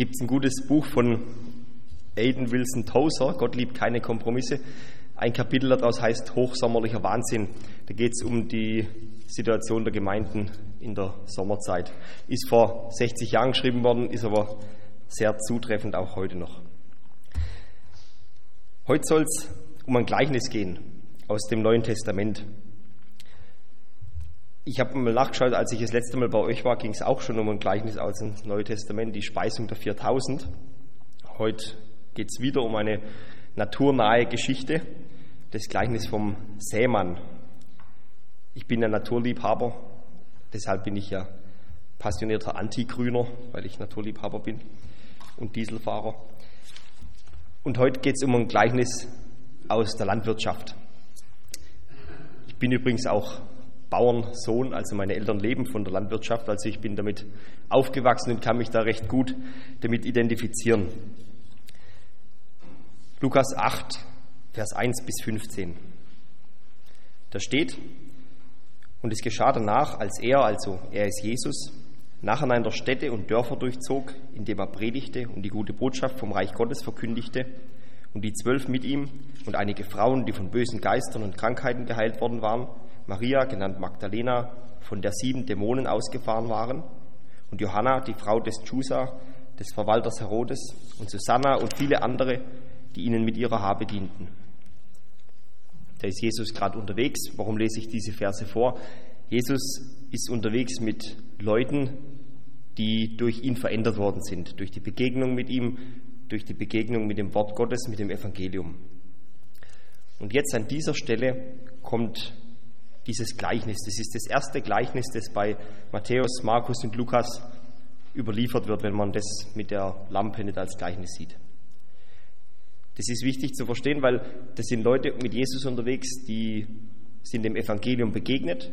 gibt ein gutes Buch von Aiden Wilson Tozer, Gott liebt keine Kompromisse. Ein Kapitel daraus heißt Hochsommerlicher Wahnsinn. Da geht es um die Situation der Gemeinden in der Sommerzeit. Ist vor 60 Jahren geschrieben worden, ist aber sehr zutreffend auch heute noch. Heute soll es um ein Gleichnis gehen aus dem Neuen Testament. Ich habe mal nachgeschaut, als ich das letzte Mal bei euch war, ging es auch schon um ein Gleichnis aus dem Neuen Testament, die Speisung der 4000. Heute geht es wieder um eine naturnahe Geschichte, das Gleichnis vom Sämann. Ich bin ein Naturliebhaber, deshalb bin ich ja passionierter Antigrüner, weil ich Naturliebhaber bin und Dieselfahrer. Und heute geht es um ein Gleichnis aus der Landwirtschaft. Ich bin übrigens auch Bauernsohn, also meine Eltern leben von der Landwirtschaft, also ich bin damit aufgewachsen und kann mich da recht gut damit identifizieren. Lukas 8, Vers 1 bis 15. Da steht, und es geschah danach, als er, also er ist Jesus, nacheinander Städte und Dörfer durchzog, indem er predigte und die gute Botschaft vom Reich Gottes verkündigte, und die zwölf mit ihm und einige Frauen, die von bösen Geistern und Krankheiten geheilt worden waren, Maria, genannt Magdalena, von der sieben Dämonen ausgefahren waren, und Johanna, die Frau des Chusa, des Verwalters Herodes, und Susanna und viele andere, die ihnen mit ihrer Habe dienten. Da ist Jesus gerade unterwegs. Warum lese ich diese Verse vor? Jesus ist unterwegs mit Leuten, die durch ihn verändert worden sind, durch die Begegnung mit ihm, durch die Begegnung mit dem Wort Gottes, mit dem Evangelium. Und jetzt an dieser Stelle kommt dieses Gleichnis. Das ist das erste Gleichnis, das bei Matthäus, Markus und Lukas überliefert wird, wenn man das mit der Lampe nicht als Gleichnis sieht. Das ist wichtig zu verstehen, weil das sind Leute mit Jesus unterwegs, die sind dem Evangelium begegnet,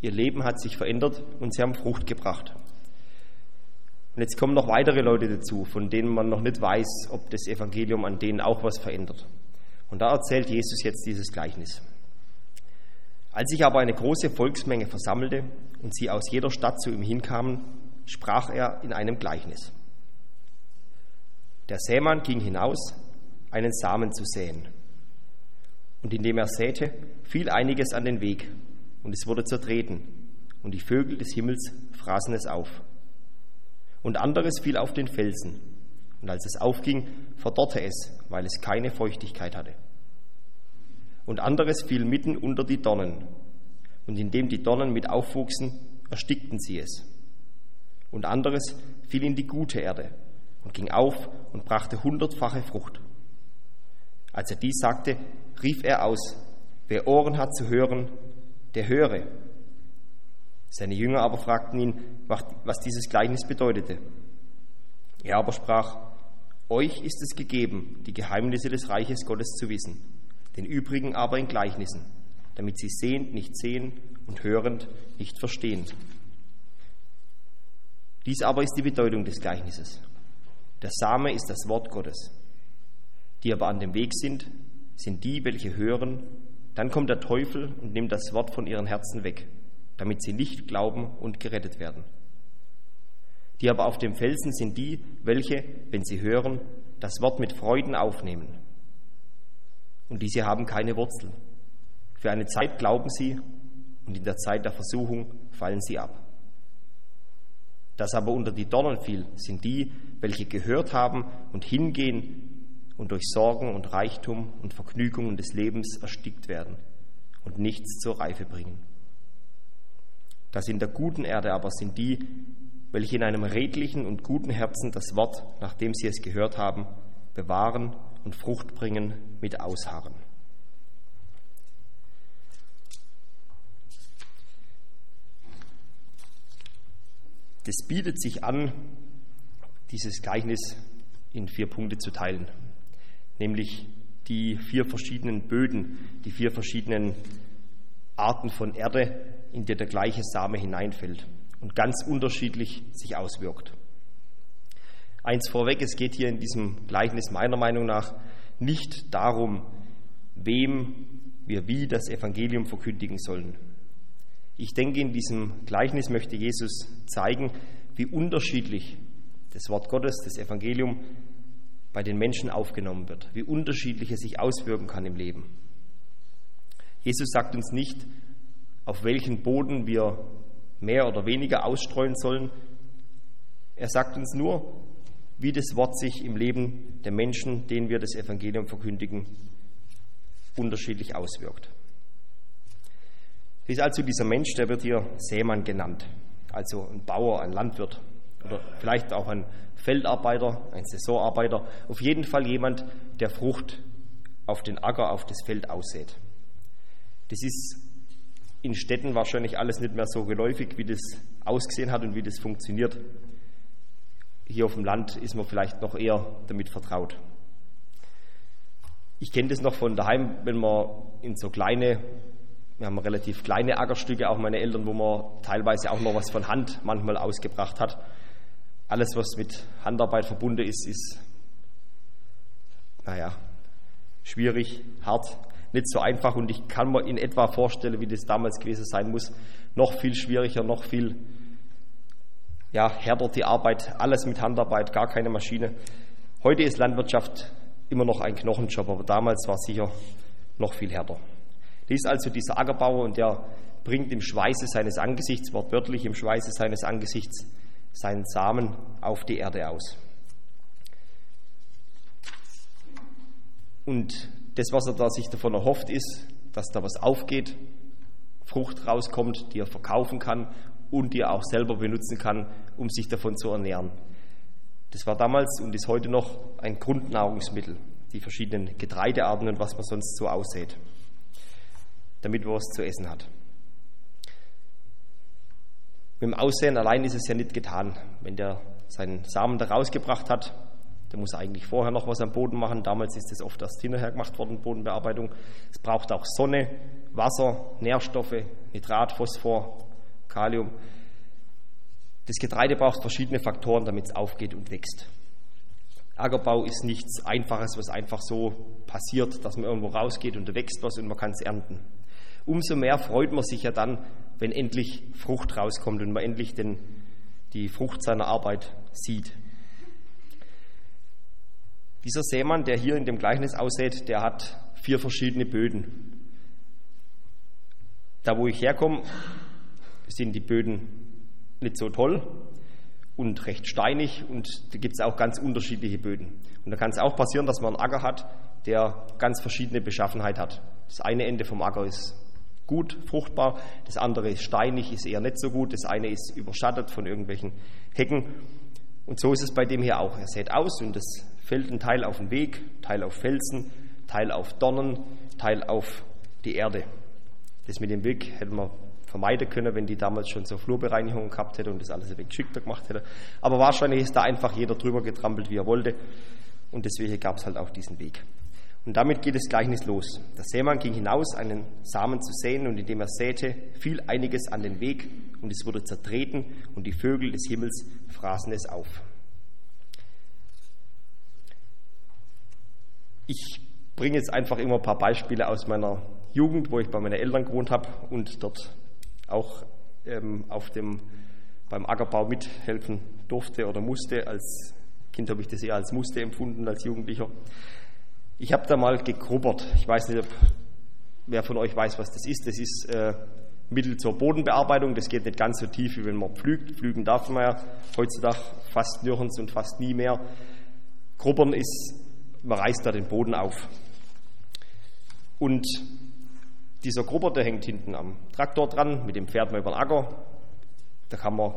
ihr Leben hat sich verändert und sie haben Frucht gebracht. Und jetzt kommen noch weitere Leute dazu, von denen man noch nicht weiß, ob das Evangelium an denen auch was verändert. Und da erzählt Jesus jetzt dieses Gleichnis. Als sich aber eine große Volksmenge versammelte und sie aus jeder Stadt zu ihm hinkamen, sprach er in einem Gleichnis. Der Sämann ging hinaus, einen Samen zu säen. Und indem er säte, fiel einiges an den Weg, und es wurde zertreten, und die Vögel des Himmels fraßen es auf. Und anderes fiel auf den Felsen, und als es aufging, verdorrte es, weil es keine Feuchtigkeit hatte und anderes fiel mitten unter die Dornen. Und indem die Dornen mit aufwuchsen, erstickten sie es. Und anderes fiel in die gute Erde und ging auf und brachte hundertfache Frucht. Als er dies sagte, rief er aus, wer Ohren hat zu hören, der höre. Seine Jünger aber fragten ihn, was dieses Gleichnis bedeutete. Er aber sprach, euch ist es gegeben, die Geheimnisse des Reiches Gottes zu wissen den übrigen aber in Gleichnissen, damit sie sehend nicht sehen und hörend nicht verstehen. Dies aber ist die Bedeutung des Gleichnisses. Der Same ist das Wort Gottes. Die aber an dem Weg sind, sind die, welche hören. Dann kommt der Teufel und nimmt das Wort von ihren Herzen weg, damit sie nicht glauben und gerettet werden. Die aber auf dem Felsen sind die, welche, wenn sie hören, das Wort mit Freuden aufnehmen und diese haben keine Wurzeln. Für eine Zeit glauben sie und in der Zeit der Versuchung fallen sie ab. Das aber unter die Dornen fiel, sind die, welche gehört haben und hingehen und durch Sorgen und Reichtum und Vergnügungen des Lebens erstickt werden und nichts zur Reife bringen. Das in der guten Erde aber sind die, welche in einem redlichen und guten Herzen das Wort, nachdem sie es gehört haben, bewahren und Frucht bringen mit Ausharren. Das bietet sich an, dieses Gleichnis in vier Punkte zu teilen, nämlich die vier verschiedenen Böden, die vier verschiedenen Arten von Erde, in der der gleiche Same hineinfällt und ganz unterschiedlich sich auswirkt. Eins vorweg, es geht hier in diesem Gleichnis meiner Meinung nach nicht darum, wem wir wie das Evangelium verkündigen sollen. Ich denke, in diesem Gleichnis möchte Jesus zeigen, wie unterschiedlich das Wort Gottes, das Evangelium bei den Menschen aufgenommen wird, wie unterschiedlich es sich auswirken kann im Leben. Jesus sagt uns nicht, auf welchen Boden wir mehr oder weniger ausstreuen sollen. Er sagt uns nur, wie das Wort sich im Leben der Menschen, denen wir das Evangelium verkündigen, unterschiedlich auswirkt. Das ist also dieser Mensch, der wird hier Sämann genannt, also ein Bauer, ein Landwirt oder vielleicht auch ein Feldarbeiter, ein Saisonarbeiter, auf jeden Fall jemand, der Frucht auf den Acker, auf das Feld aussät. Das ist in Städten wahrscheinlich alles nicht mehr so geläufig, wie das ausgesehen hat und wie das funktioniert. Hier auf dem Land ist man vielleicht noch eher damit vertraut. Ich kenne das noch von daheim, wenn man in so kleine, wir haben relativ kleine Ackerstücke, auch meine Eltern, wo man teilweise auch noch was von Hand manchmal ausgebracht hat. Alles, was mit Handarbeit verbunden ist, ist, naja, schwierig, hart, nicht so einfach und ich kann mir in etwa vorstellen, wie das damals gewesen sein muss. Noch viel schwieriger, noch viel ja, härter die Arbeit, alles mit Handarbeit, gar keine Maschine. Heute ist Landwirtschaft immer noch ein Knochenjob, aber damals war es sicher noch viel härter. Ist also dieser Ackerbauer und der bringt im Schweiße seines Angesichts, wortwörtlich im Schweiße seines Angesichts, seinen Samen auf die Erde aus. Und das, was er da sich davon erhofft, ist, dass da was aufgeht, Frucht rauskommt, die er verkaufen kann und die er auch selber benutzen kann, um sich davon zu ernähren. Das war damals und ist heute noch ein Grundnahrungsmittel, die verschiedenen Getreidearten und was man sonst so aussät, damit man was zu essen hat. Mit dem Aussehen allein ist es ja nicht getan. Wenn der seinen Samen da rausgebracht hat, der muss eigentlich vorher noch was am Boden machen. Damals ist das oft erst hinterher gemacht worden, Bodenbearbeitung. Es braucht auch Sonne, Wasser, Nährstoffe, Nitrat, Phosphor, Kalium. Das Getreide braucht verschiedene Faktoren, damit es aufgeht und wächst. Ackerbau ist nichts Einfaches, was einfach so passiert, dass man irgendwo rausgeht und da wächst was und man kann es ernten. Umso mehr freut man sich ja dann, wenn endlich Frucht rauskommt und man endlich den, die Frucht seiner Arbeit sieht. Dieser Seemann, der hier in dem Gleichnis aussät, der hat vier verschiedene Böden. Da, wo ich herkomme, sind die Böden nicht so toll und recht steinig und da gibt es auch ganz unterschiedliche Böden. Und da kann es auch passieren, dass man einen Acker hat, der ganz verschiedene Beschaffenheit hat. Das eine Ende vom Acker ist gut, fruchtbar, das andere ist steinig, ist eher nicht so gut, das eine ist überschattet von irgendwelchen Hecken. Und so ist es bei dem hier auch. Er sät aus und das fällt ein Teil auf den Weg, Teil auf Felsen, Teil auf Dornen, Teil auf die Erde. Das mit dem Weg hätte man vermeiden können, wenn die damals schon so Flurbereinigung gehabt hätte und das alles ein wenig geschickter gemacht hätte. Aber wahrscheinlich ist da einfach jeder drüber getrampelt, wie er wollte. Und deswegen gab es halt auch diesen Weg. Und damit geht das Gleichnis los. Der Seemann ging hinaus, einen Samen zu säen, und indem er säte, fiel einiges an den Weg, und es wurde zertreten, und die Vögel des Himmels fraßen es auf. Ich bringe jetzt einfach immer ein paar Beispiele aus meiner Jugend, wo ich bei meinen Eltern gewohnt habe und dort auch ähm, auf dem, beim Ackerbau mithelfen durfte oder musste. Als Kind habe ich das eher als musste empfunden, als Jugendlicher. Ich habe da mal gegrubbert. Ich weiß nicht, ob wer von euch weiß, was das ist. Das ist äh, Mittel zur Bodenbearbeitung. Das geht nicht ganz so tief, wie wenn man pflügt. Pflügen darf man ja heutzutage fast nirgends und fast nie mehr. Grubbern ist man reißt da den Boden auf. Und dieser Grubber, der hängt hinten am Traktor dran, mit dem fährt man über den Acker. Da kann man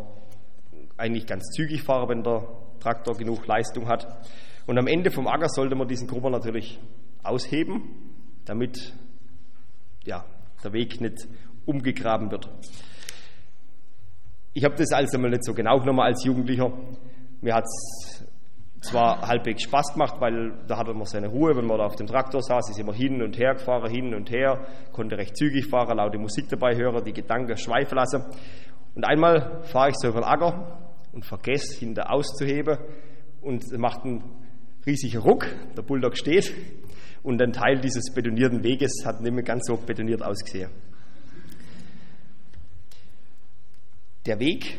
eigentlich ganz zügig fahren, wenn der Traktor genug Leistung hat. Und am Ende vom Acker sollte man diesen Grubber natürlich ausheben, damit ja, der Weg nicht umgegraben wird. Ich habe das also mal nicht so genau genommen als Jugendlicher. Mir hat es zwar halbwegs Spaß gemacht, weil da hatte man seine Ruhe, wenn man da auf dem Traktor saß, ist immer hin und her gefahren, hin und her, konnte recht zügig fahren, laute Musik dabei hören, die Gedanken schweifen lassen. Und einmal fahre ich so über den Acker und vergesse, hinter auszuheben und macht einen riesigen Ruck, der Bulldog steht und ein Teil dieses betonierten Weges hat nicht mehr ganz so betoniert ausgesehen. Der Weg,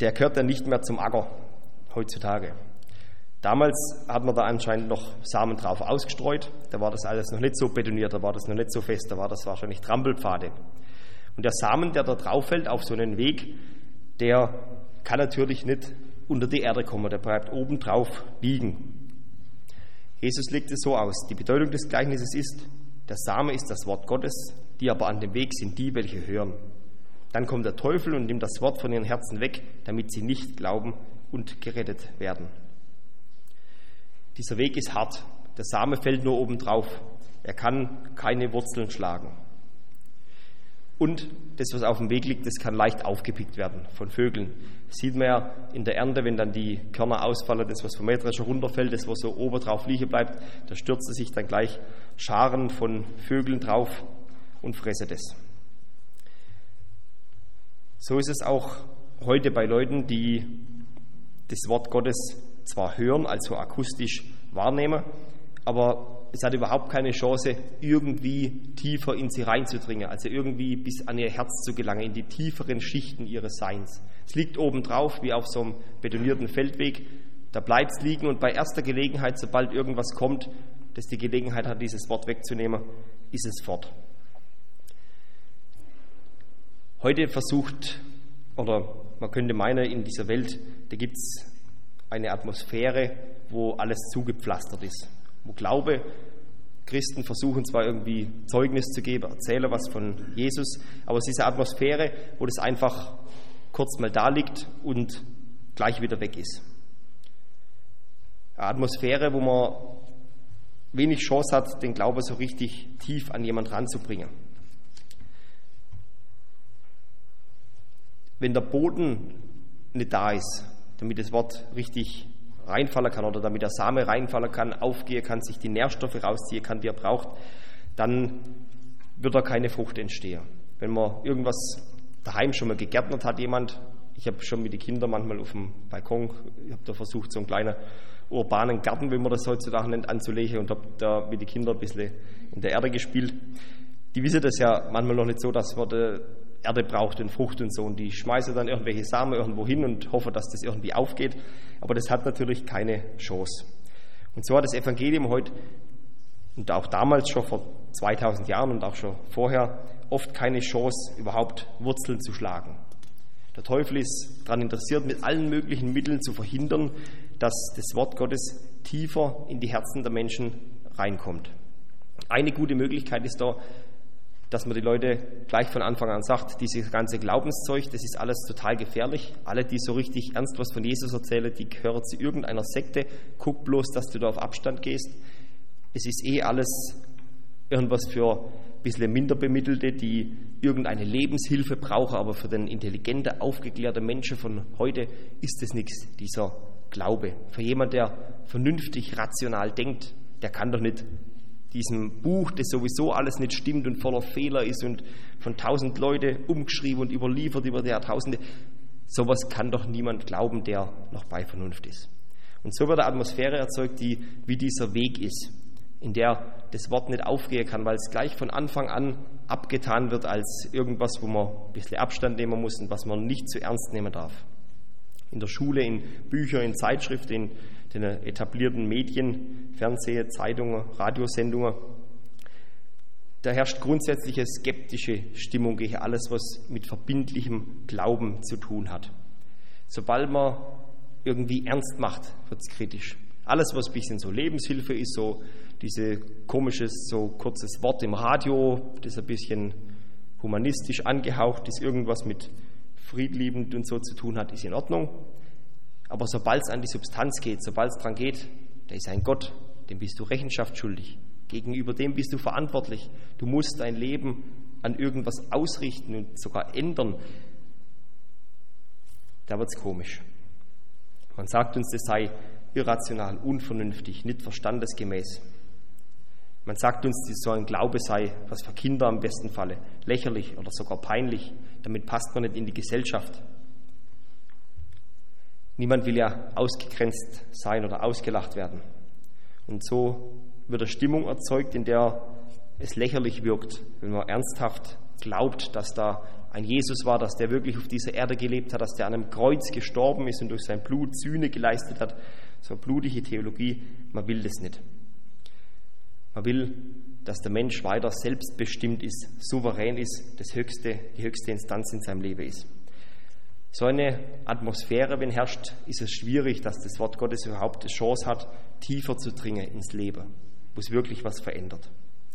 der gehört dann nicht mehr zum Acker, heutzutage. Damals hat man da anscheinend noch Samen drauf ausgestreut, da war das alles noch nicht so betoniert, da war das noch nicht so fest, da war das wahrscheinlich Trampelpfade. Und der Samen, der da drauf fällt auf so einen Weg, der kann natürlich nicht unter die Erde kommen, der bleibt oben drauf liegen. Jesus legt es so aus. Die Bedeutung des Gleichnisses ist, der Same ist das Wort Gottes, die aber an dem Weg sind die, welche hören. Dann kommt der Teufel und nimmt das Wort von ihren Herzen weg, damit sie nicht glauben und gerettet werden. Dieser Weg ist hart. Der Same fällt nur oben drauf. Er kann keine Wurzeln schlagen. Und das, was auf dem Weg liegt, das kann leicht aufgepickt werden von Vögeln. Das sieht man ja in der Ernte, wenn dann die Körner ausfallen, das, was vom Mähdrescher runterfällt, das, was so oben drauf liegen bleibt, da stürzen sich dann gleich Scharen von Vögeln drauf und fressen das. So ist es auch heute bei Leuten, die das Wort Gottes zwar hören, also akustisch wahrnehmen, aber es hat überhaupt keine Chance, irgendwie tiefer in sie reinzudringen, also irgendwie bis an ihr Herz zu gelangen, in die tieferen Schichten ihres Seins. Es liegt obendrauf wie auf so einem betonierten Feldweg, da bleibt es liegen und bei erster Gelegenheit, sobald irgendwas kommt, das die Gelegenheit hat, dieses Wort wegzunehmen, ist es fort. Heute versucht, oder man könnte meinen, in dieser Welt, da gibt es eine Atmosphäre, wo alles zugepflastert ist wo Glaube, Christen versuchen zwar irgendwie Zeugnis zu geben, erzählen was von Jesus, aber es ist eine Atmosphäre, wo das einfach kurz mal da liegt und gleich wieder weg ist. Eine Atmosphäre, wo man wenig Chance hat, den Glaube so richtig tief an jemand ranzubringen. Wenn der Boden nicht da ist, damit das Wort richtig reinfallen kann oder damit der Same reinfallen kann, aufgehen kann, sich die Nährstoffe rausziehen kann, die er braucht, dann wird da keine Frucht entstehen. Wenn man irgendwas daheim schon mal gegärtnert hat, jemand, ich habe schon mit den Kindern manchmal auf dem Balkon, ich habe da versucht, so einen kleinen urbanen Garten, wie man das heutzutage nennt, anzulegen und habe da mit den Kindern ein bisschen in der Erde gespielt. Die wissen das ja manchmal noch nicht so, dass man Erde braucht und Frucht und so. Und die schmeißen dann irgendwelche Samen irgendwo hin und hoffen, dass das irgendwie aufgeht. Aber das hat natürlich keine Chance. Und so hat das Evangelium heute und auch damals schon vor 2000 Jahren und auch schon vorher oft keine Chance, überhaupt Wurzeln zu schlagen. Der Teufel ist daran interessiert, mit allen möglichen Mitteln zu verhindern, dass das Wort Gottes tiefer in die Herzen der Menschen reinkommt. Eine gute Möglichkeit ist da, dass man die Leute gleich von Anfang an sagt, dieses ganze Glaubenszeug, das ist alles total gefährlich. Alle, die so richtig ernst was von Jesus erzählen, die gehören zu irgendeiner Sekte. Guck bloß, dass du da auf Abstand gehst. Es ist eh alles irgendwas für ein bisschen minder Bemittelte, die irgendeine Lebenshilfe brauchen, aber für den intelligenten, aufgeklärten Menschen von heute ist es nichts, dieser Glaube. Für jemand, der vernünftig, rational denkt, der kann doch nicht diesem Buch, das sowieso alles nicht stimmt und voller Fehler ist und von tausend Leuten umgeschrieben und überliefert über die Jahrtausende. Sowas kann doch niemand glauben, der noch bei Vernunft ist. Und so wird eine Atmosphäre erzeugt, die wie dieser Weg ist, in der das Wort nicht aufgehen kann, weil es gleich von Anfang an abgetan wird als irgendwas, wo man ein bisschen Abstand nehmen muss und was man nicht zu ernst nehmen darf. In der Schule, in Büchern, in Zeitschriften, in den etablierten Medien, Fernseh, Zeitungen, Radiosendungen. Da herrscht grundsätzliche skeptische Stimmung gegen alles, was mit verbindlichem Glauben zu tun hat. Sobald man irgendwie ernst macht, wird es kritisch. Alles, was ein bisschen so Lebenshilfe ist, so diese komisches, so kurzes Wort im Radio, das ein bisschen humanistisch angehaucht ist, irgendwas mit friedliebend und so zu tun hat, ist in Ordnung. Aber sobald es an die Substanz geht, sobald es daran geht, da ist ein Gott, dem bist du Rechenschaft schuldig. Gegenüber dem bist du verantwortlich. Du musst dein Leben an irgendwas ausrichten und sogar ändern. Da wird es komisch. Man sagt uns, das sei irrational, unvernünftig, nicht verstandesgemäß. Man sagt uns, so ein Glaube sei, was für Kinder am besten Falle, lächerlich oder sogar peinlich. Damit passt man nicht in die Gesellschaft. Niemand will ja ausgegrenzt sein oder ausgelacht werden. Und so wird eine Stimmung erzeugt, in der es lächerlich wirkt, wenn man ernsthaft glaubt, dass da ein Jesus war, dass der wirklich auf dieser Erde gelebt hat, dass der an einem Kreuz gestorben ist und durch sein Blut Sühne geleistet hat. So blutige Theologie, man will das nicht. Man will, dass der Mensch weiter selbstbestimmt ist, souverän ist, das höchste, die höchste Instanz in seinem Leben ist. So eine Atmosphäre, wenn herrscht, ist es schwierig, dass das Wort Gottes überhaupt eine Chance hat, tiefer zu dringen ins Leben, wo es wirklich was verändert.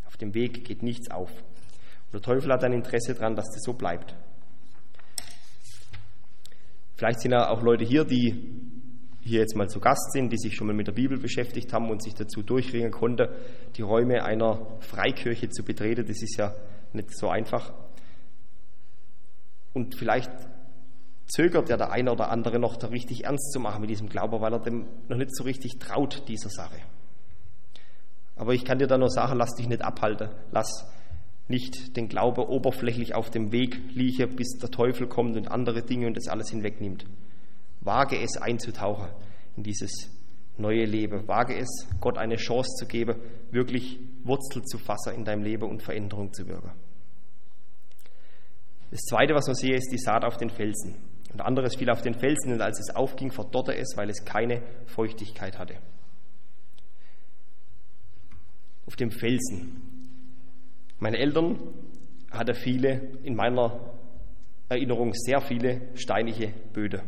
Auf dem Weg geht nichts auf. Und der Teufel hat ein Interesse daran, dass das so bleibt. Vielleicht sind ja auch Leute hier, die hier jetzt mal zu Gast sind, die sich schon mal mit der Bibel beschäftigt haben und sich dazu durchringen konnten, die Räume einer Freikirche zu betreten. Das ist ja nicht so einfach. Und vielleicht zögert ja der eine oder andere noch, da richtig ernst zu machen mit diesem Glauben, weil er dem noch nicht so richtig traut, dieser Sache. Aber ich kann dir da nur sagen, lass dich nicht abhalten. Lass nicht den Glaube oberflächlich auf dem Weg liegen, bis der Teufel kommt und andere Dinge und das alles hinwegnimmt. Wage es einzutauchen in dieses neue Leben. Wage es, Gott eine Chance zu geben, wirklich Wurzel zu fassen in deinem Leben und Veränderung zu wirken. Das Zweite, was man sehe, ist die Saat auf den Felsen. Und anderes fiel auf den Felsen, und als es aufging, verdorrte es, weil es keine Feuchtigkeit hatte. Auf dem Felsen. Meine Eltern hatten viele, in meiner Erinnerung sehr viele steinige Böden.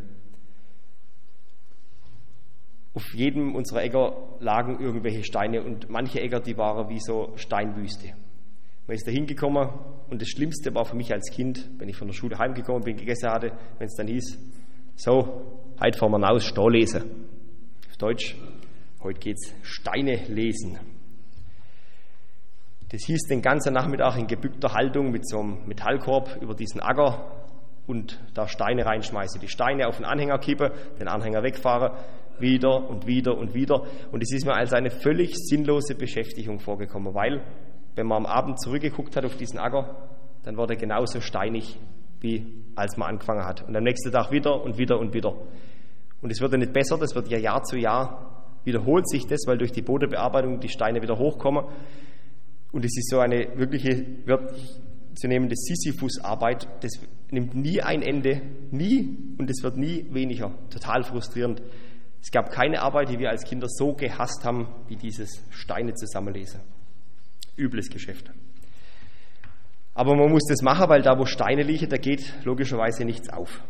Auf jedem unserer Äcker lagen irgendwelche Steine und manche Äcker, die waren wie so Steinwüste. Man ist da hingekommen und das Schlimmste war für mich als Kind, wenn ich von der Schule heimgekommen bin, gegessen hatte, wenn es dann hieß, so, heute fahren wir raus, Stau lesen. Auf Deutsch, heute geht's Steine lesen. Das hieß den ganzen Nachmittag in gebückter Haltung mit so einem Metallkorb über diesen Acker und da Steine reinschmeißen, die Steine auf den Anhänger kippen, den Anhänger wegfahren, wieder und wieder und wieder. Und es ist mir als eine völlig sinnlose Beschäftigung vorgekommen, weil wenn man am Abend zurückgeguckt hat auf diesen Acker, dann war der genauso steinig, wie als man angefangen hat. Und am nächsten Tag wieder und wieder und wieder. Und es wird ja nicht besser, das wird ja Jahr zu Jahr wiederholt sich das, weil durch die Bodenbearbeitung die Steine wieder hochkommen. Und es ist so eine wirkliche, wird zu nehmende Sisyphus-Arbeit, das nimmt nie ein Ende, nie, und es wird nie weniger. Total frustrierend. Es gab keine Arbeit, die wir als Kinder so gehasst haben, wie dieses Steine zusammenlesen. Übles Geschäft. Aber man muss das machen, weil da, wo Steine liegen, da geht logischerweise nichts auf.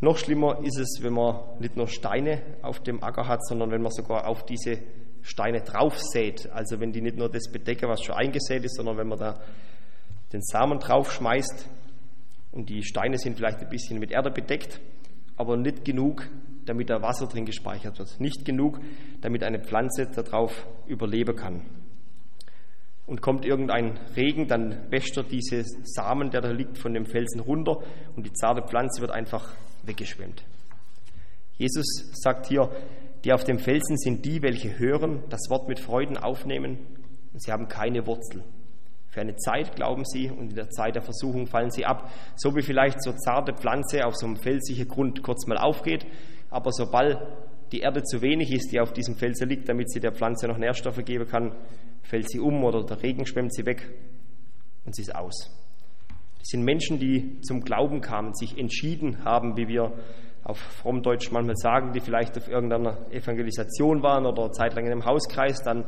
Noch schlimmer ist es, wenn man nicht nur Steine auf dem Acker hat, sondern wenn man sogar auf diese Steine draufsät. Also wenn die nicht nur das bedecken, was schon eingesät ist, sondern wenn man da den Samen draufschmeißt und die Steine sind vielleicht ein bisschen mit Erde bedeckt, aber nicht genug, damit da Wasser drin gespeichert wird. Nicht genug, damit eine Pflanze darauf überleben kann und kommt irgendein Regen, dann wäscht er diese Samen, der da liegt, von dem Felsen runter und die zarte Pflanze wird einfach weggeschwemmt. Jesus sagt hier, die auf dem Felsen sind die, welche hören, das Wort mit Freuden aufnehmen und sie haben keine Wurzel. Für eine Zeit glauben sie und in der Zeit der Versuchung fallen sie ab. So wie vielleicht so zarte Pflanze auf so einem felsigen Grund kurz mal aufgeht, aber sobald die Erde zu wenig ist, die auf diesem Felsen liegt, damit sie der Pflanze noch Nährstoffe geben kann, fällt sie um oder der Regen schwemmt sie weg und sie ist aus. Das sind Menschen, die zum Glauben kamen, sich entschieden haben, wie wir auf Frommdeutsch manchmal sagen, die vielleicht auf irgendeiner Evangelisation waren oder zeitlang in einem Hauskreis, dann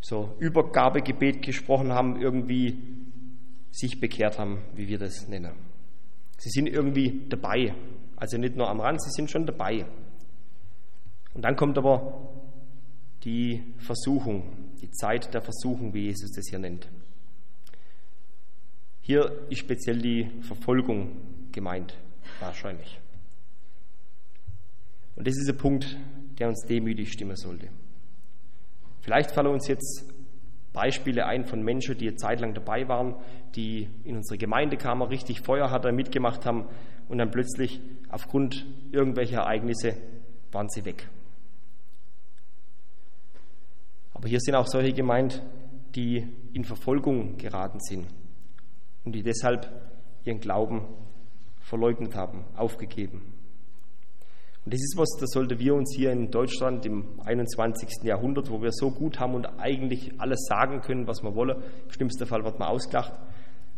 so Übergabegebet gesprochen haben, irgendwie sich bekehrt haben, wie wir das nennen. Sie sind irgendwie dabei, also nicht nur am Rand, sie sind schon dabei. Und dann kommt aber die Versuchung, die Zeit der Versuchung, wie Jesus das hier nennt. Hier ist speziell die Verfolgung gemeint, wahrscheinlich. Und das ist ein Punkt, der uns demütig stimmen sollte. Vielleicht fallen uns jetzt Beispiele ein von Menschen, die eine Zeit lang dabei waren, die in unsere Gemeindekammer richtig Feuer hatten, mitgemacht haben und dann plötzlich aufgrund irgendwelcher Ereignisse waren sie weg. Aber hier sind auch solche gemeint, die in Verfolgung geraten sind und die deshalb ihren Glauben verleugnet haben, aufgegeben. Und das ist was, das sollte wir uns hier in Deutschland im 21. Jahrhundert, wo wir so gut haben und eigentlich alles sagen können, was wir wollen, im schlimmsten Fall wird man ausgelacht,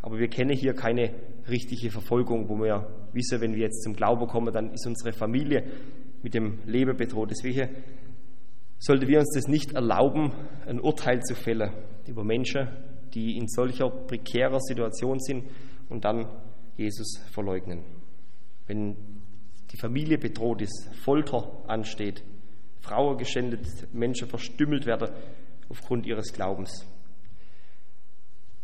Aber wir kennen hier keine richtige Verfolgung, wo wir wissen, wenn wir jetzt zum Glauben kommen, dann ist unsere Familie mit dem Leben bedroht. Deswegen sollten wir uns das nicht erlauben, ein Urteil zu fällen über Menschen, die in solcher prekärer Situation sind und dann Jesus verleugnen. Wenn die Familie bedroht ist, Folter ansteht, Frauen geschändet, Menschen verstümmelt werden aufgrund ihres Glaubens,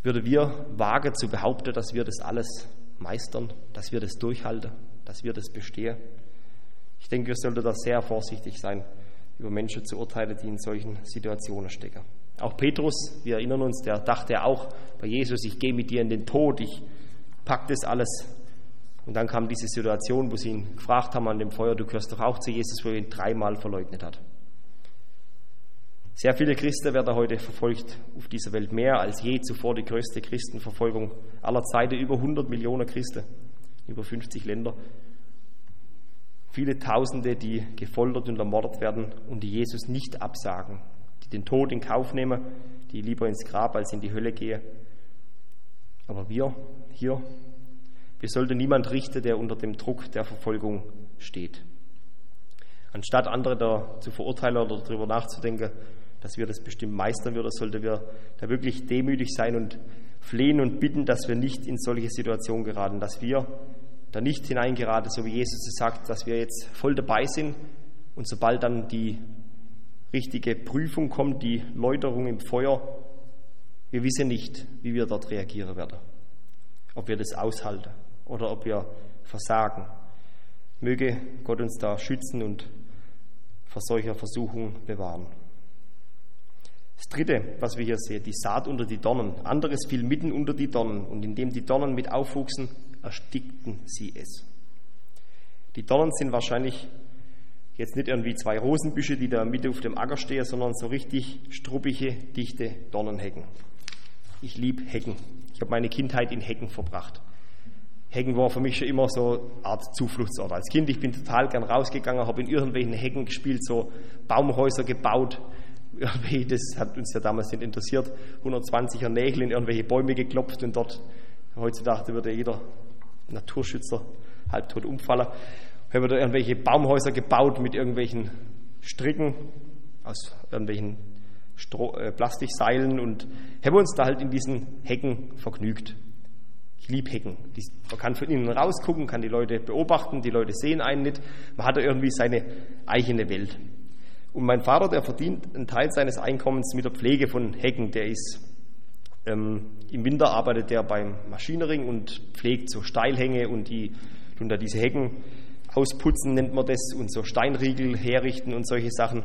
würde wir wagen zu behaupten, dass wir das alles meistern, dass wir das durchhalten, dass wir das bestehen. Ich denke, wir sollten da sehr vorsichtig sein, über Menschen zu urteilen, die in solchen Situationen stecken. Auch Petrus, wir erinnern uns, der dachte auch bei Jesus, ich gehe mit dir in den Tod, ich pack das alles. Und dann kam diese Situation, wo sie ihn gefragt haben an dem Feuer, du gehörst doch auch zu Jesus, wo er ihn dreimal verleugnet hat. Sehr viele Christen werden heute verfolgt auf dieser Welt, mehr als je zuvor die größte Christenverfolgung aller Zeiten, über 100 Millionen Christen, über 50 Länder. Viele Tausende, die gefoltert und ermordet werden und die Jesus nicht absagen, die den Tod in Kauf nehmen, die lieber ins Grab als in die Hölle gehen. Aber wir hier, wir sollten niemand richten, der unter dem Druck der Verfolgung steht. Anstatt andere da zu verurteilen oder darüber nachzudenken, dass wir das bestimmt meistern würden, sollten wir da wirklich demütig sein und flehen und bitten, dass wir nicht in solche Situationen geraten, dass wir da nicht hineingeraten, so wie Jesus es sagt, dass wir jetzt voll dabei sind und sobald dann die richtige Prüfung kommt, die Läuterung im Feuer, wir wissen nicht, wie wir dort reagieren werden. Ob wir das aushalten oder ob wir versagen. Möge Gott uns da schützen und vor solcher Versuchung bewahren. Das dritte, was wir hier sehen, die Saat unter die Dornen. Anderes fiel mitten unter die Dornen und indem die Dornen mit aufwuchsen, erstickten sie es. Die Dornen sind wahrscheinlich jetzt nicht irgendwie zwei Rosenbüsche, die da Mitte auf dem Acker stehen, sondern so richtig struppige, dichte Dornenhecken. Ich liebe Hecken. Ich habe meine Kindheit in Hecken verbracht. Hecken war für mich schon immer so eine Art Zufluchtsort. Als Kind, ich bin total gern rausgegangen, habe in irgendwelchen Hecken gespielt, so Baumhäuser gebaut, das hat uns ja damals nicht interessiert, 120er Nägel in irgendwelche Bäume geklopft und dort, heutzutage würde jeder Naturschützer halbtot umfallen, haben wir da irgendwelche Baumhäuser gebaut mit irgendwelchen Stricken aus irgendwelchen Stro äh, Plastikseilen und haben uns da halt in diesen Hecken vergnügt. Ich liebe Hecken. Man kann von innen rausgucken, kann die Leute beobachten, die Leute sehen einen nicht. Man hat da irgendwie seine eigene Welt. Und mein Vater, der verdient einen Teil seines Einkommens mit der Pflege von Hecken. Der ist ähm, im Winter arbeitet der beim Maschinering und pflegt so Steilhänge und die da diese Hecken ausputzen, nennt man das, und so Steinriegel herrichten und solche Sachen.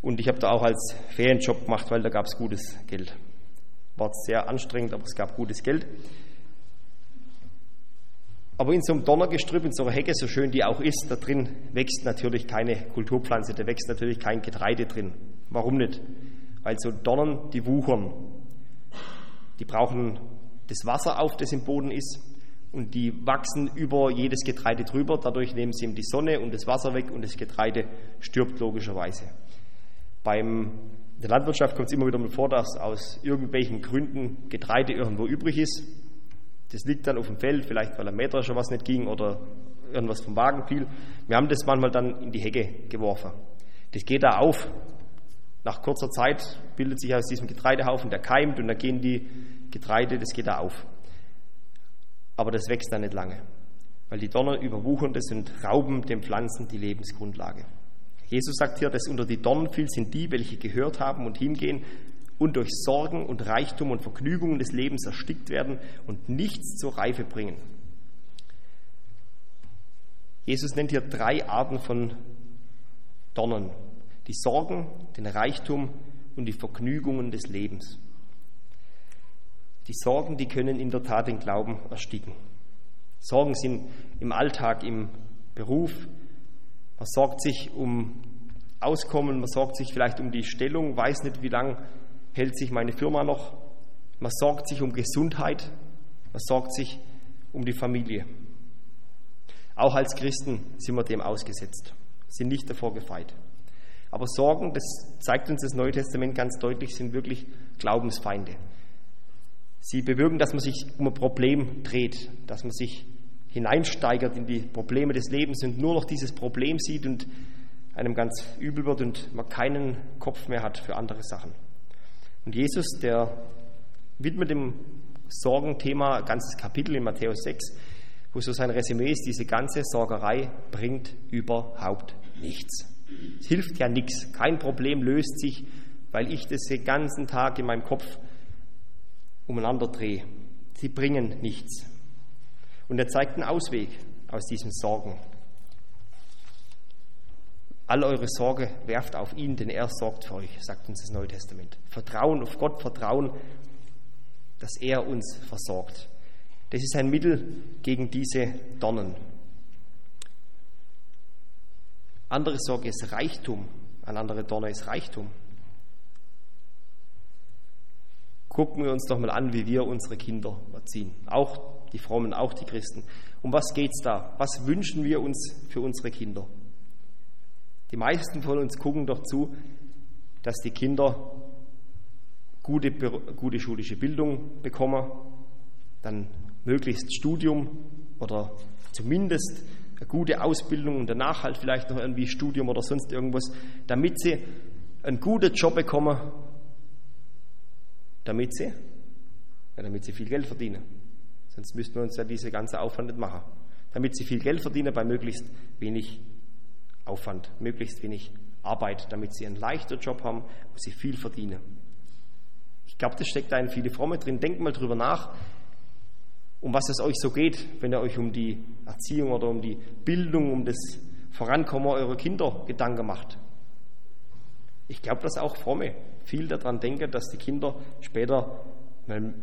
Und ich habe da auch als Ferienjob gemacht, weil da gab es gutes Geld. War sehr anstrengend, aber es gab gutes Geld. Aber in so einem Donnergestrüpp, in so einer Hecke, so schön die auch ist, da drin wächst natürlich keine Kulturpflanze, da wächst natürlich kein Getreide drin. Warum nicht? Weil so Dornen, die wuchern. Die brauchen das Wasser auf, das im Boden ist, und die wachsen über jedes Getreide drüber. Dadurch nehmen sie ihm die Sonne und das Wasser weg und das Getreide stirbt logischerweise. Beim der Landwirtschaft kommt es immer wieder mal vor, dass aus irgendwelchen Gründen Getreide irgendwo übrig ist das liegt dann auf dem Feld, vielleicht weil am Mähdrescher was nicht ging oder irgendwas vom Wagen fiel. Wir haben das manchmal dann in die Hecke geworfen. Das geht da auf. Nach kurzer Zeit bildet sich aus diesem Getreidehaufen der keimt und dann gehen die Getreide, das geht da auf. Aber das wächst dann nicht lange, weil die Dornen überwuchern das und rauben den Pflanzen die Lebensgrundlage. Jesus sagt hier, dass unter die Dornen fiel sind die, welche gehört haben und hingehen und durch Sorgen und Reichtum und Vergnügungen des Lebens erstickt werden und nichts zur Reife bringen. Jesus nennt hier drei Arten von Dornen. Die Sorgen, den Reichtum und die Vergnügungen des Lebens. Die Sorgen, die können in der Tat den Glauben ersticken. Sorgen sind im Alltag, im Beruf. Man sorgt sich um Auskommen, man sorgt sich vielleicht um die Stellung, weiß nicht, wie lange hält sich meine Firma noch, man sorgt sich um Gesundheit, man sorgt sich um die Familie. Auch als Christen sind wir dem ausgesetzt, sind nicht davor gefeit. Aber Sorgen, das zeigt uns das Neue Testament ganz deutlich, sind wirklich Glaubensfeinde. Sie bewirken, dass man sich um ein Problem dreht, dass man sich hineinsteigert in die Probleme des Lebens und nur noch dieses Problem sieht und einem ganz übel wird und man keinen Kopf mehr hat für andere Sachen. Und Jesus, der widmet dem Sorgenthema ein ganzes Kapitel in Matthäus 6, wo so sein Resümee ist, diese ganze Sorgerei bringt überhaupt nichts. Es hilft ja nichts. Kein Problem löst sich, weil ich das den ganzen Tag in meinem Kopf umeinander drehe. Sie bringen nichts. Und er zeigt einen Ausweg aus diesen Sorgen. All eure Sorge werft auf ihn, denn er sorgt für euch, sagt uns das Neue Testament. Vertrauen auf Gott, Vertrauen, dass er uns versorgt. Das ist ein Mittel gegen diese Dornen. Andere Sorge ist Reichtum, eine andere Donner ist Reichtum. Gucken wir uns doch mal an, wie wir unsere Kinder erziehen. Auch die Frommen, auch die Christen. Um was geht es da? Was wünschen wir uns für unsere Kinder? Die meisten von uns gucken doch zu, dass die Kinder gute, gute schulische Bildung bekommen, dann möglichst Studium oder zumindest eine gute Ausbildung und danach halt vielleicht noch irgendwie Studium oder sonst irgendwas, damit sie einen guten Job bekommen, damit sie, ja, damit sie viel Geld verdienen. Sonst müssten wir uns ja diese ganze Aufwand nicht machen. Damit sie viel Geld verdienen bei möglichst wenig Aufwand, möglichst wenig Arbeit, damit sie einen leichten Job haben, wo sie viel verdienen. Ich glaube, das steckt da in viele Fromme drin. Denkt mal drüber nach, um was es euch so geht, wenn ihr euch um die Erziehung oder um die Bildung, um das Vorankommen eurer Kinder Gedanken macht. Ich glaube, dass auch Fromme viel daran denken, dass die Kinder später ein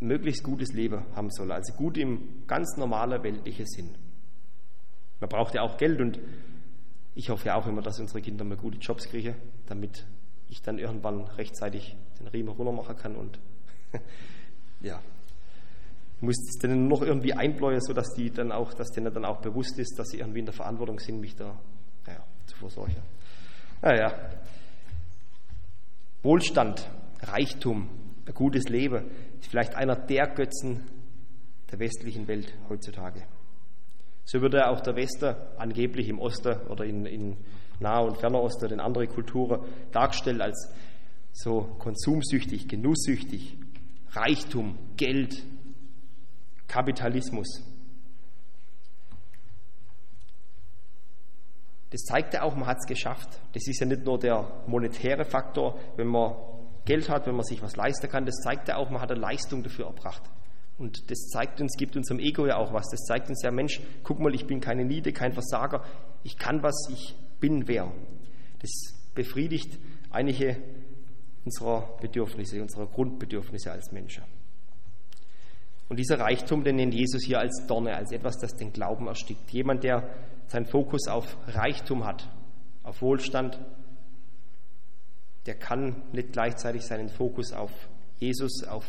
möglichst gutes Leben haben sollen, also gut im ganz normalen weltlichen Sinn. Man braucht ja auch Geld und ich hoffe ja auch immer, dass unsere Kinder mal gute Jobs kriegen, damit ich dann irgendwann rechtzeitig den Riemen runter machen kann und ja, muss es denen noch irgendwie einbläuen, sodass die dann auch, dass denen dann auch bewusst ist, dass sie irgendwie in der Verantwortung sind, mich da naja, zu versorgen. Naja. Wohlstand, Reichtum, ein gutes Leben ist vielleicht einer der Götzen der westlichen Welt heutzutage. So würde auch der Westen angeblich im Osten oder in, in Nahe und Ferner Osten, in andere Kulturen dargestellt als so konsumsüchtig, genusssüchtig, Reichtum, Geld, Kapitalismus. Das zeigt ja auch, man hat es geschafft. Das ist ja nicht nur der monetäre Faktor, wenn man Geld hat, wenn man sich was leisten kann, das zeigt ja auch, man hat eine Leistung dafür erbracht. Und das zeigt uns, gibt unserem Ego ja auch was. Das zeigt uns ja, Mensch, guck mal, ich bin keine Niede, kein Versager, ich kann was, ich bin wer. Das befriedigt einige unserer Bedürfnisse, unserer Grundbedürfnisse als Menschen. Und dieser Reichtum, den nennt Jesus hier als Dorne, als etwas, das den Glauben erstickt. Jemand, der seinen Fokus auf Reichtum hat, auf Wohlstand, der kann nicht gleichzeitig seinen Fokus auf Jesus, auf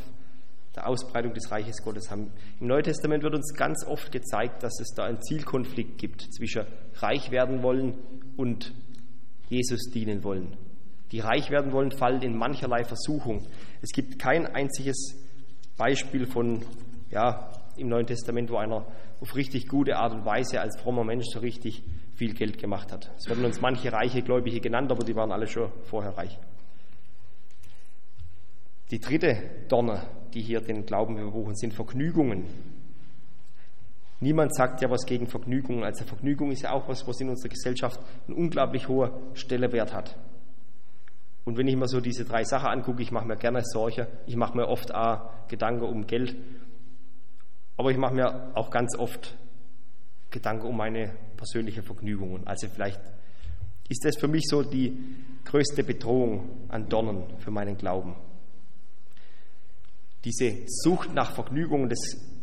der Ausbreitung des Reiches Gottes haben. Im Neuen Testament wird uns ganz oft gezeigt, dass es da einen Zielkonflikt gibt zwischen reich werden wollen und Jesus dienen wollen. Die reich werden wollen, fallen in mancherlei Versuchung. Es gibt kein einziges Beispiel von, ja, im Neuen Testament, wo einer auf richtig gute Art und Weise als frommer Mensch so richtig viel Geld gemacht hat. Es werden uns manche reiche Gläubige genannt, aber die waren alle schon vorher reich. Die dritte Dorne, die hier den Glauben überwuchen, sind Vergnügungen. Niemand sagt ja was gegen Vergnügungen. Also Vergnügung ist ja auch was, was in unserer Gesellschaft einen unglaublich hohen Stellewert hat. Und wenn ich mir so diese drei Sachen angucke, ich mache mir gerne Sorge, ich mache mir oft auch Gedanken um Geld, aber ich mache mir auch ganz oft Gedanken um meine persönlichen Vergnügungen. Also vielleicht ist das für mich so die größte Bedrohung an Dornen für meinen Glauben. Diese Sucht nach Vergnügungen, das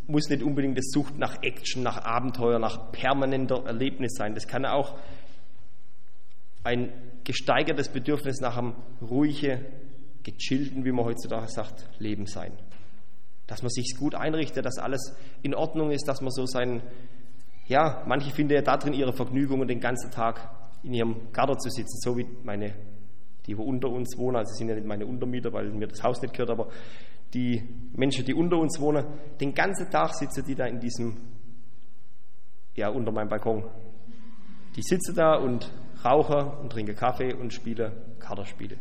muss nicht unbedingt das Sucht nach Action, nach Abenteuer, nach permanenter Erlebnis sein. Das kann auch ein gesteigertes Bedürfnis nach einem ruhigen, gechillten, wie man heutzutage sagt, Leben sein. Dass man sich gut einrichtet, dass alles in Ordnung ist, dass man so sein, ja, manche finden ja darin ihre Vergnügungen, den ganzen Tag in ihrem Garten zu sitzen, so wie meine, die unter uns wohnen, also sind ja nicht meine Untermieter, weil mir das Haus nicht gehört, aber die Menschen, die unter uns wohnen, den ganzen Tag sitzen die da in diesem, ja, unter meinem Balkon. Die sitzen da und rauchen und trinken Kaffee und spielen Kartenspiele.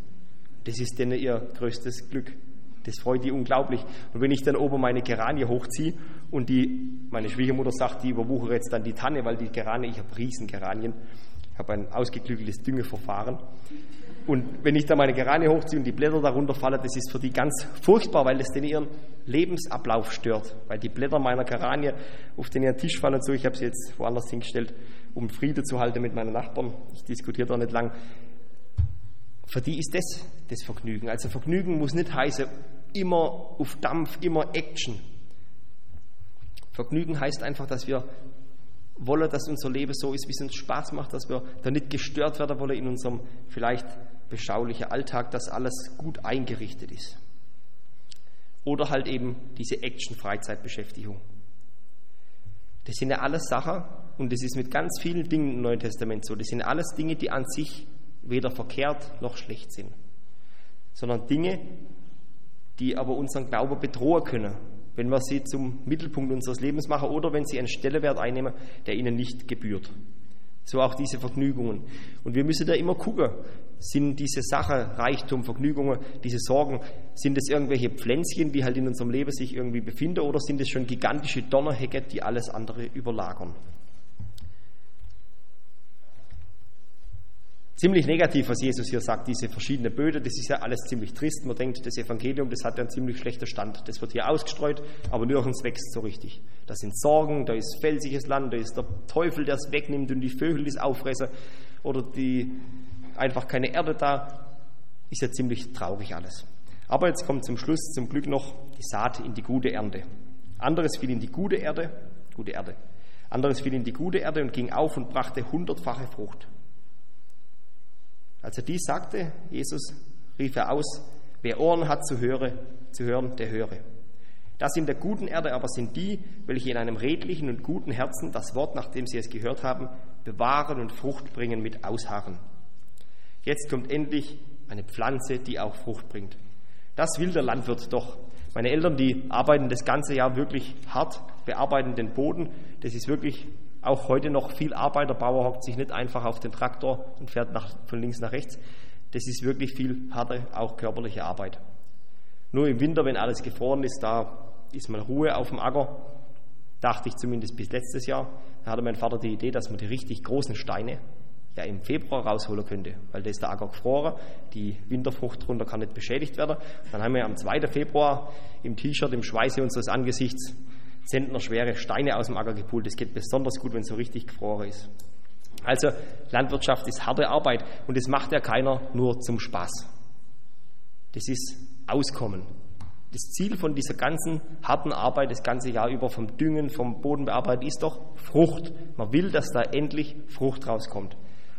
Das ist denen ihr größtes Glück. Das freut die unglaublich. Und wenn ich dann oben meine Geranie hochziehe und die, meine Schwiegermutter sagt, die überwuchere jetzt dann die Tanne, weil die Geranie, ich habe Riesengeranien, ich habe ein ausgeklügeltes Düngeverfahren. Und wenn ich da meine Geranie hochziehe und die Blätter darunter fallen, das ist für die ganz furchtbar, weil das den ihren Lebensablauf stört. Weil die Blätter meiner Geranie auf den ihren Tisch fallen und so, ich habe sie jetzt woanders hingestellt, um Friede zu halten mit meinen Nachbarn. Ich diskutiere da nicht lang. Für die ist das das Vergnügen. Also Vergnügen muss nicht heißen, immer auf Dampf, immer Action. Vergnügen heißt einfach, dass wir wollen, dass unser Leben so ist, wie es uns Spaß macht, dass wir da nicht gestört werden wollen in unserem vielleicht beschaulichen Alltag, dass alles gut eingerichtet ist. Oder halt eben diese Action-Freizeitbeschäftigung. Das sind ja alles Sachen, und das ist mit ganz vielen Dingen im Neuen Testament so, das sind alles Dinge, die an sich weder verkehrt noch schlecht sind, sondern Dinge, die aber unseren Glauben bedrohen können, wenn wir sie zum Mittelpunkt unseres Lebens machen oder wenn sie einen Stellenwert einnehmen, der ihnen nicht gebührt. So auch diese Vergnügungen. Und wir müssen da immer gucken, sind diese Sachen, Reichtum, Vergnügungen, diese Sorgen, sind es irgendwelche Pflänzchen, die halt in unserem Leben sich irgendwie befinden oder sind es schon gigantische Donnerhecke, die alles andere überlagern? Ziemlich negativ, was Jesus hier sagt, diese verschiedenen Böden, das ist ja alles ziemlich trist. Man denkt, das Evangelium, das hat ja einen ziemlich schlechten Stand. Das wird hier ausgestreut, aber nirgends wächst so richtig. Da sind Sorgen, da ist felsiges Land, da ist der Teufel, der es wegnimmt und die Vögel, die es auffressen oder die einfach keine Erde da. Ist ja ziemlich traurig alles. Aber jetzt kommt zum Schluss zum Glück noch die Saat in die gute Ernte. Anderes fiel in die gute Erde, gute Erde. Anderes fiel in die gute Erde und ging auf und brachte hundertfache Frucht. Als er dies sagte, Jesus, rief er aus, wer Ohren hat zu, höre, zu hören, der höre. Das in der guten Erde aber sind die, welche in einem redlichen und guten Herzen das Wort, nachdem sie es gehört haben, bewahren und Frucht bringen mit Ausharren. Jetzt kommt endlich eine Pflanze, die auch Frucht bringt. Das will der Landwirt doch. Meine Eltern, die arbeiten das ganze Jahr wirklich hart, bearbeiten den Boden. Das ist wirklich auch heute noch viel Arbeit. Der Bauer hockt sich nicht einfach auf den Traktor und fährt nach, von links nach rechts. Das ist wirklich viel harte, auch körperliche Arbeit. Nur im Winter, wenn alles gefroren ist, da ist mal Ruhe auf dem Acker. Dachte ich zumindest bis letztes Jahr. Da hatte mein Vater die Idee, dass man die richtig großen Steine ja im Februar rausholen könnte, weil da ist der Acker gefroren, die Winterfrucht drunter kann nicht beschädigt werden. Dann haben wir am 2. Februar im T-Shirt, im Schweiße unseres Angesichts Zentner schwere Steine aus dem Acker gepult. Das geht besonders gut, wenn es so richtig gefroren ist. Also Landwirtschaft ist harte Arbeit und das macht ja keiner nur zum Spaß. Das ist Auskommen. Das Ziel von dieser ganzen harten Arbeit das ganze Jahr über vom Düngen, vom Bodenbearbeiten ist doch Frucht. Man will, dass da endlich Frucht rauskommt.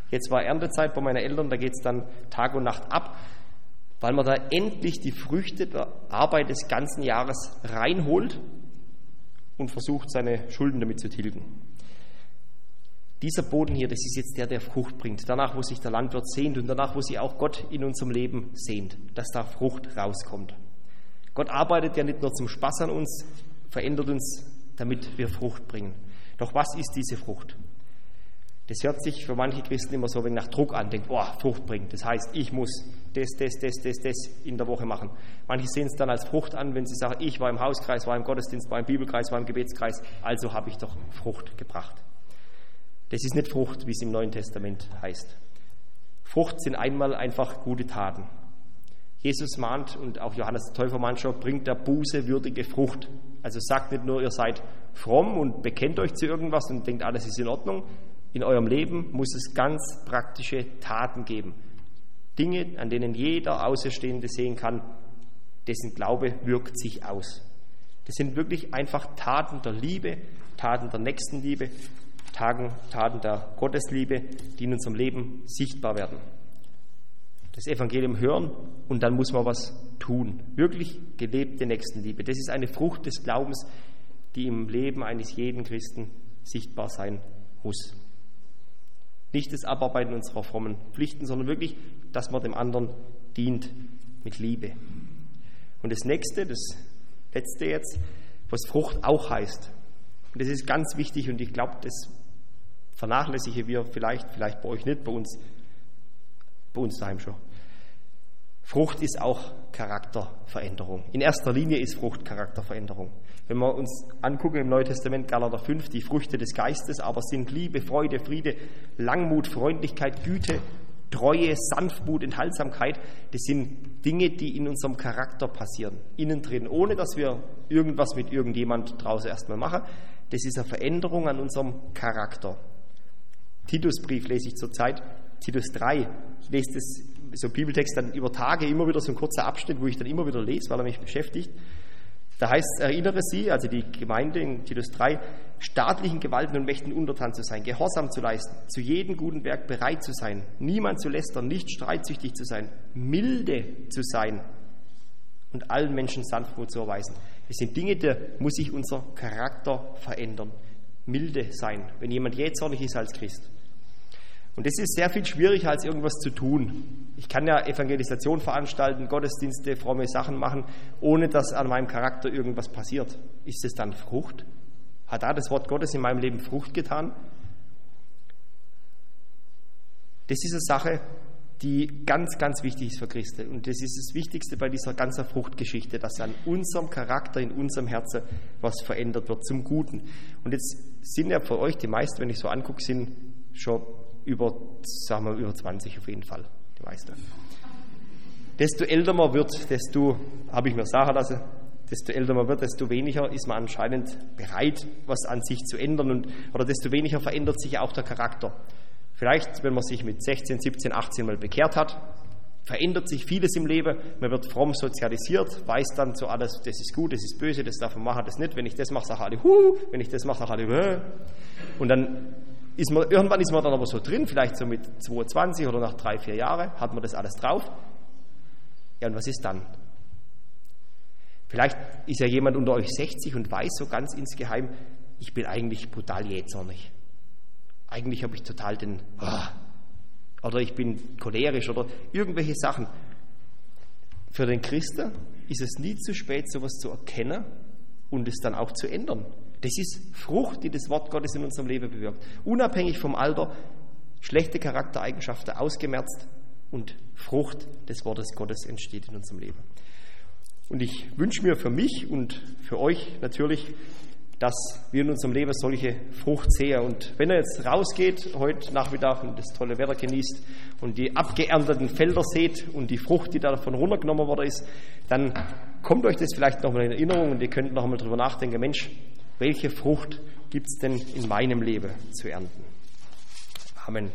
Jetzt war Erntezeit bei meinen Eltern, da geht es dann Tag und Nacht ab, weil man da endlich die Früchte der Arbeit des ganzen Jahres reinholt und versucht, seine Schulden damit zu tilgen. Dieser Boden hier, das ist jetzt der, der Frucht bringt. Danach, wo sich der Landwirt sehnt und danach, wo sich auch Gott in unserem Leben sehnt, dass da Frucht rauskommt. Gott arbeitet ja nicht nur zum Spaß an uns, verändert uns, damit wir Frucht bringen. Doch was ist diese Frucht? Das hört sich für manche Christen immer so ein wenig nach Druck an, denkt, oh, Frucht bringen. Das heißt, ich muss das, das, das, das, das in der Woche machen. Manche sehen es dann als Frucht an, wenn sie sagen, ich war im Hauskreis, war im Gottesdienst, war im Bibelkreis, war im Gebetskreis, also habe ich doch Frucht gebracht. Das ist nicht Frucht, wie es im Neuen Testament heißt. Frucht sind einmal einfach gute Taten. Jesus mahnt und auch Johannes der Täufer mahnt schon, bringt der Buße würdige Frucht. Also sagt nicht nur, ihr seid fromm und bekennt euch zu irgendwas und denkt, alles ist in Ordnung. In eurem Leben muss es ganz praktische Taten geben. Dinge, an denen jeder Außerstehende sehen kann, dessen Glaube wirkt sich aus. Das sind wirklich einfach Taten der Liebe, Taten der Nächstenliebe, Taten, Taten der Gottesliebe, die in unserem Leben sichtbar werden. Das Evangelium hören und dann muss man was tun. Wirklich gelebte Nächstenliebe. Das ist eine Frucht des Glaubens, die im Leben eines jeden Christen sichtbar sein muss. Nicht das Abarbeiten unserer frommen Pflichten, sondern wirklich, dass man dem anderen dient mit Liebe. Und das nächste, das letzte jetzt, was Frucht auch heißt. Und das ist ganz wichtig und ich glaube, das vernachlässige wir vielleicht, vielleicht bei euch nicht, bei uns, bei uns daheim schon. Frucht ist auch Charakterveränderung. In erster Linie ist Frucht Charakterveränderung. Wenn wir uns angucken im Neuen Testament, Galater 5, die Früchte des Geistes, aber sind Liebe, Freude, Friede, Langmut, Freundlichkeit, Güte, Treue, Sanftmut, Enthaltsamkeit, das sind Dinge, die in unserem Charakter passieren, innen drin, ohne dass wir irgendwas mit irgendjemand draußen erstmal machen. Das ist eine Veränderung an unserem Charakter. Titusbrief lese ich zurzeit, Titus 3. Ich lese das, so Bibeltext dann über Tage immer wieder so ein kurzer Abschnitt, wo ich dann immer wieder lese, weil er mich beschäftigt. Da heißt, erinnere sie, also die Gemeinde in Titus 3, staatlichen Gewalten und Mächten untertan zu sein, Gehorsam zu leisten, zu jedem guten Werk bereit zu sein, niemand zu lästern, nicht streitsüchtig zu sein, milde zu sein und allen Menschen Sanftmut zu erweisen. Das sind Dinge, da muss sich unser Charakter verändern. Milde sein, wenn jemand jähzornig ist als Christ. Und das ist sehr viel schwieriger, als irgendwas zu tun. Ich kann ja Evangelisation veranstalten, Gottesdienste, fromme Sachen machen, ohne dass an meinem Charakter irgendwas passiert. Ist es dann Frucht? Hat da das Wort Gottes in meinem Leben Frucht getan? Das ist eine Sache, die ganz, ganz wichtig ist für Christen. Und das ist das Wichtigste bei dieser ganzen Fruchtgeschichte, dass an unserem Charakter, in unserem Herzen was verändert wird zum Guten. Und jetzt sind ja für euch, die meisten, wenn ich so angucke, sind schon über, sagen wir, über 20 auf jeden Fall, die meisten. Desto älter man wird, desto, habe ich mir sagen lassen, desto älter man wird, desto weniger ist man anscheinend bereit, was an sich zu ändern und, oder desto weniger verändert sich auch der Charakter. Vielleicht, wenn man sich mit 16, 17, 18 mal bekehrt hat, verändert sich vieles im Leben, man wird fromm sozialisiert, weiß dann so alles, das ist gut, das ist böse, das darf man machen, das nicht. Wenn ich das mache, sagen alle, hu, wenn ich das mache, sagen alle, Hö. und dann ist man, irgendwann ist man dann aber so drin, vielleicht so mit 22 oder nach drei, vier Jahren, hat man das alles drauf. Ja, und was ist dann? Vielleicht ist ja jemand unter euch 60 und weiß so ganz insgeheim, ich bin eigentlich brutal jähzornig. Eigentlich habe ich total den, oh, oder ich bin cholerisch oder irgendwelche Sachen. Für den Christen ist es nie zu spät, sowas zu erkennen und es dann auch zu ändern. Das ist Frucht, die das Wort Gottes in unserem Leben bewirkt. Unabhängig vom Alter, schlechte Charaktereigenschaften ausgemerzt und Frucht des Wortes Gottes entsteht in unserem Leben. Und ich wünsche mir für mich und für euch natürlich, dass wir in unserem Leben solche Frucht sehen. Und wenn er jetzt rausgeht heute Nachmittag und das tolle Wetter genießt und die abgeernteten Felder seht und die Frucht, die davon runtergenommen worden ist, dann kommt euch das vielleicht nochmal in Erinnerung und ihr könnt nochmal drüber nachdenken, Mensch, welche Frucht gibt es denn in meinem Leben zu ernten? Amen.